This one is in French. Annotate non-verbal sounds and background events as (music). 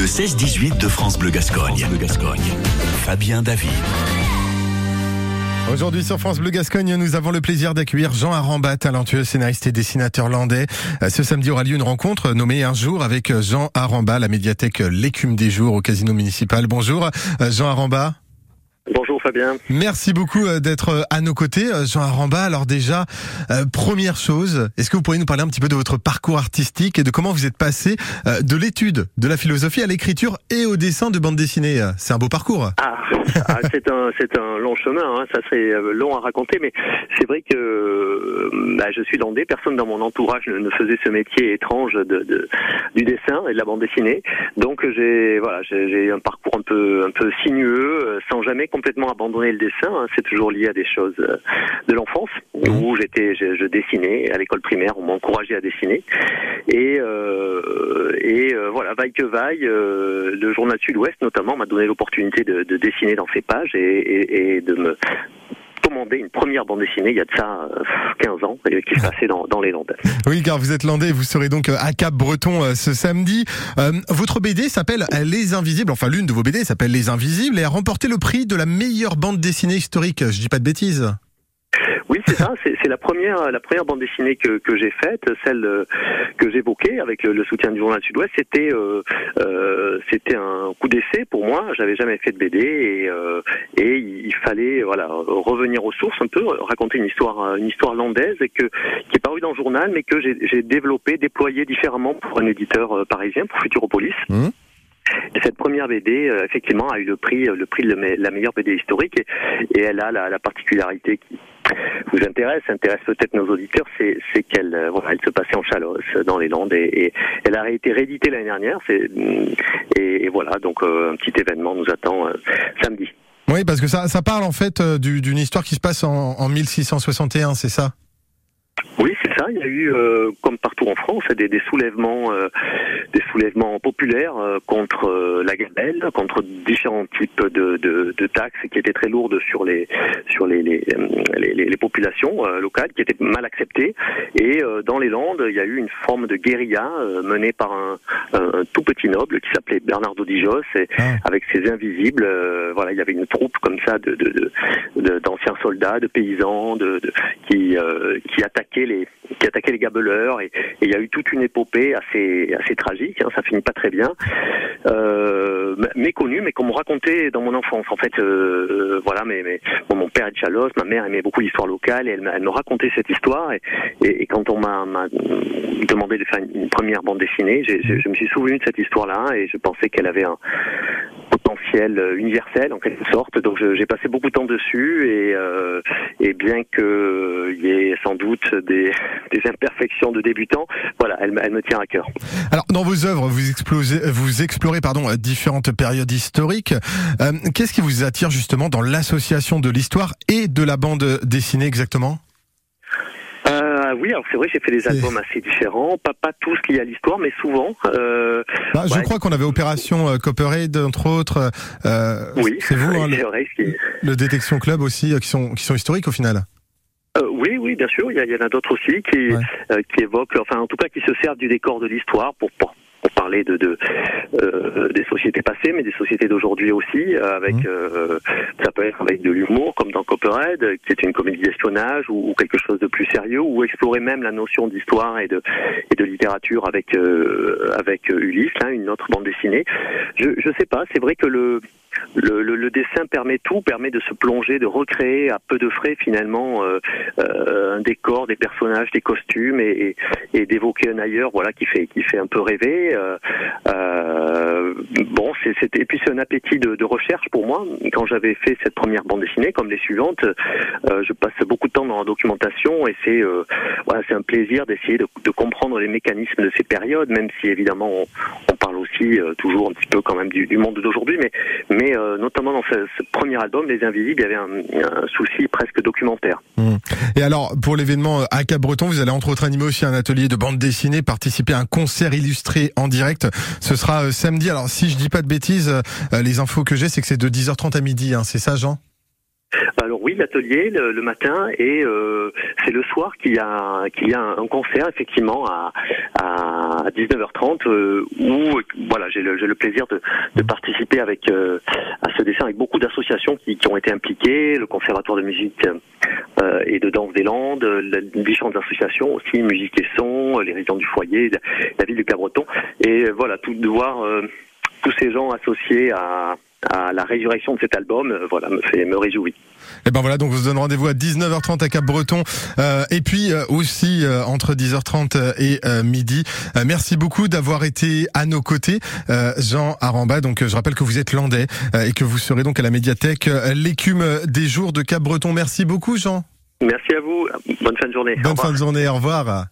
Le 16-18 de France Bleu Gascogne. Bleu Gascogne. Fabien David. Aujourd'hui sur France Bleu Gascogne, nous avons le plaisir d'accueillir Jean Arambat, talentueux scénariste et dessinateur landais. Ce samedi aura lieu une rencontre nommée Un jour avec Jean Arambat, la médiathèque L'écume des jours au casino municipal. Bonjour Jean Arambat. Bonjour Fabien. Merci beaucoup euh, d'être euh, à nos côtés, euh, Jean Aramba. Alors déjà, première chose, est-ce que vous pourriez nous parler un petit peu de votre parcours artistique et de comment vous êtes passé de l'étude de la philosophie à l'écriture et au dessin de bande dessinée? C'est un beau parcours. Ah, ah c'est un c'est un long chemin, hein. ça serait long à raconter, mais c'est vrai que bah, je suis landais, personne dans mon entourage ne faisait ce métier étrange de, du dessin et de la bande dessinée, donc j'ai voilà j'ai un parcours un peu un peu sinueux, sans jamais complètement abandonné le dessin. Hein. C'est toujours lié à des choses euh, de l'enfance mmh. où j'étais, je, dessinais à l'école primaire. On m'encourageait à dessiner et euh, et euh, voilà, vaille que vaille, le journal Sud-Ouest notamment m'a donné l'opportunité de, dessiner dans ses pages et, et de me une première bande dessinée il y a de ça 15 euh, ans qui se passait dans, dans les Landes. Oui, car vous êtes landais, vous serez donc euh, à Cap Breton euh, ce samedi. votre BD s'appelle Les Invisibles, enfin l'une de vos BD s'appelle Les Invisibles et a remporté le prix de la meilleure bande dessinée historique. Je dis pas de bêtises. C'est ça. C'est la première, la première bande dessinée que, que j'ai faite, celle euh, que j'évoquais avec le, soutien du journal Sud-Ouest. C'était, euh, euh, c'était un coup d'essai pour moi. J'avais jamais fait de BD et, et il fallait, voilà, revenir aux sources un peu, raconter une histoire, une histoire landaise et que qui est parue dans le journal, mais que j'ai développé, déployé différemment pour un éditeur parisien, pour Futuropolis. Mmh. Et cette première BD, effectivement, a eu le prix, le prix de la meilleure BD historique, et, et elle a la, la particularité qui, vous intéresse, intéresse peut-être nos auditeurs, c'est qu'elle euh, voilà, elle se passait en Chalosse, dans les Landes, et, elle a été rééditée l'année dernière. Et, et, voilà, donc euh, un petit événement nous attend euh, samedi. Oui, parce que ça, ça parle en fait d'une histoire qui se passe en, en 1661, c'est ça? Oui, c'est ça. Il y a eu, euh, comme partout en France, des, des soulèvements, euh, des soulèvements populaires euh, contre la gabelle, contre différents types de, de, de, taxes qui étaient très lourdes sur les sur les les, les, les populations locales, qui étaient mal acceptées. Et dans les Landes, il y a eu une forme de guérilla menée par un, un, tout petit noble qui s'appelait Bernardo Dijos, et ah. avec ses invisibles. voilà, il y avait une troupe comme ça de d'anciens de, soldats, de paysans, de, qui qui attaquaient les qui attaquait les gabeleurs et, il y a eu toute une épopée assez assez tragique. Hein, ça finit pas très bien, euh, méconnu, mais qu'on me racontait dans mon enfance. En fait, euh, voilà, mais, mais mon père est de Chalos, ma mère aimait beaucoup l'histoire locale et elle, elle, me racontait cette histoire. Et, et, quand on m'a demandé de faire une, première bande dessinée, je me suis souvenu de cette histoire-là et je pensais qu'elle avait un, potentiel euh, universel en quelque sorte. Donc j'ai passé beaucoup de temps dessus et, euh, et bien qu'il euh, y ait sans doute des, (laughs) des imperfections de débutants, voilà, elle, elle, me tient à cœur. Alors dans vos œuvres, vous, vous explorez pardon différentes périodes historiques. Qu'est-ce qui vous attire justement dans l'association de l'histoire et de la bande dessinée exactement? euh, oui, alors c'est vrai, j'ai fait des albums assez différents, pas, pas tous liés à l'histoire, mais souvent. Euh, bah, je crois qu'on avait Opération euh, Copperhead, entre autres. Euh, oui, c'est vous, (laughs) hein, le, le, Détection Club aussi, qui sont, qui sont historiques au final. Euh, oui, oui, bien sûr. Il y, en a d'autres aussi qui, qui évoquent, enfin, en tout cas, qui se servent du décor de l'histoire pour, pour pour parler de, de euh, des sociétés passées, mais des sociétés d'aujourd'hui aussi, euh, avec mmh. euh, ça peut être avec de l'humour, comme dans Copperhead, qui est une comédie d'espionnage, ou, quelque chose de plus sérieux, ou explorer même la notion d'histoire et de et de littérature avec avec Ulysse, là, une autre bande dessinée. Je je sais pas, c'est vrai que le le, le, le, dessin permet tout, permet de se plonger, de recréer à peu de frais finalement euh, euh, un décor, des personnages, des costumes et, et, d'évoquer un ailleurs, voilà, qui fait qui fait un peu rêver. Euh, euh bon, c'est et puis c'est un appétit de, recherche pour moi. Quand j'avais fait cette première bande dessinée, comme les suivantes, euh, je passe beaucoup de temps dans la documentation et c'est voilà, c'est un plaisir d'essayer de, comprendre les mécanismes de ces périodes, même si évidemment on, parle aussi toujours un petit peu quand même du, monde d'aujourd'hui, mais euh, notamment dans ce, premier album, Les Invisibles, il y avait un, souci presque documentaire. Mmh. Et alors, pour l'événement à Cap-Breton, vous allez entre autres animer aussi un atelier de bande dessinée, participer à un concert illustré en direct. Ce sera euh, samedi. Alors, si je dis pas de bêtises, euh, les infos que j'ai, c'est que c'est de 10h30 à midi. Hein. C'est ça, Jean? Alors oui, l'atelier le, matin et euh, c'est le soir qu'il y a qu'il y a un concert effectivement à, à 19h30 euh, où voilà j'ai le, plaisir de, participer avec euh, à ce dessin avec beaucoup d'associations qui, qui, ont été impliquées, le conservatoire de musique euh, et de danse des Landes, différentes associations aussi, musique et son, les résidents du foyer, la ville du Cabreton et voilà tout de voir tous ces gens associés à à la résurrection de cet album, euh, voilà, me fait me réjouir. Et eh ben voilà, donc vous donne rendez-vous à 19h30 à Cap-Breton, euh, et puis euh, aussi euh, entre 10h30 et midi. merci beaucoup d'avoir été à nos côtés, Jean Aramba. Donc je rappelle que vous êtes landais et que vous serez donc à la médiathèque l'écume des jours de Cap-Breton. Merci beaucoup, Jean. Merci à vous. Bonne fin de journée. Bonne fin de journée. Au revoir.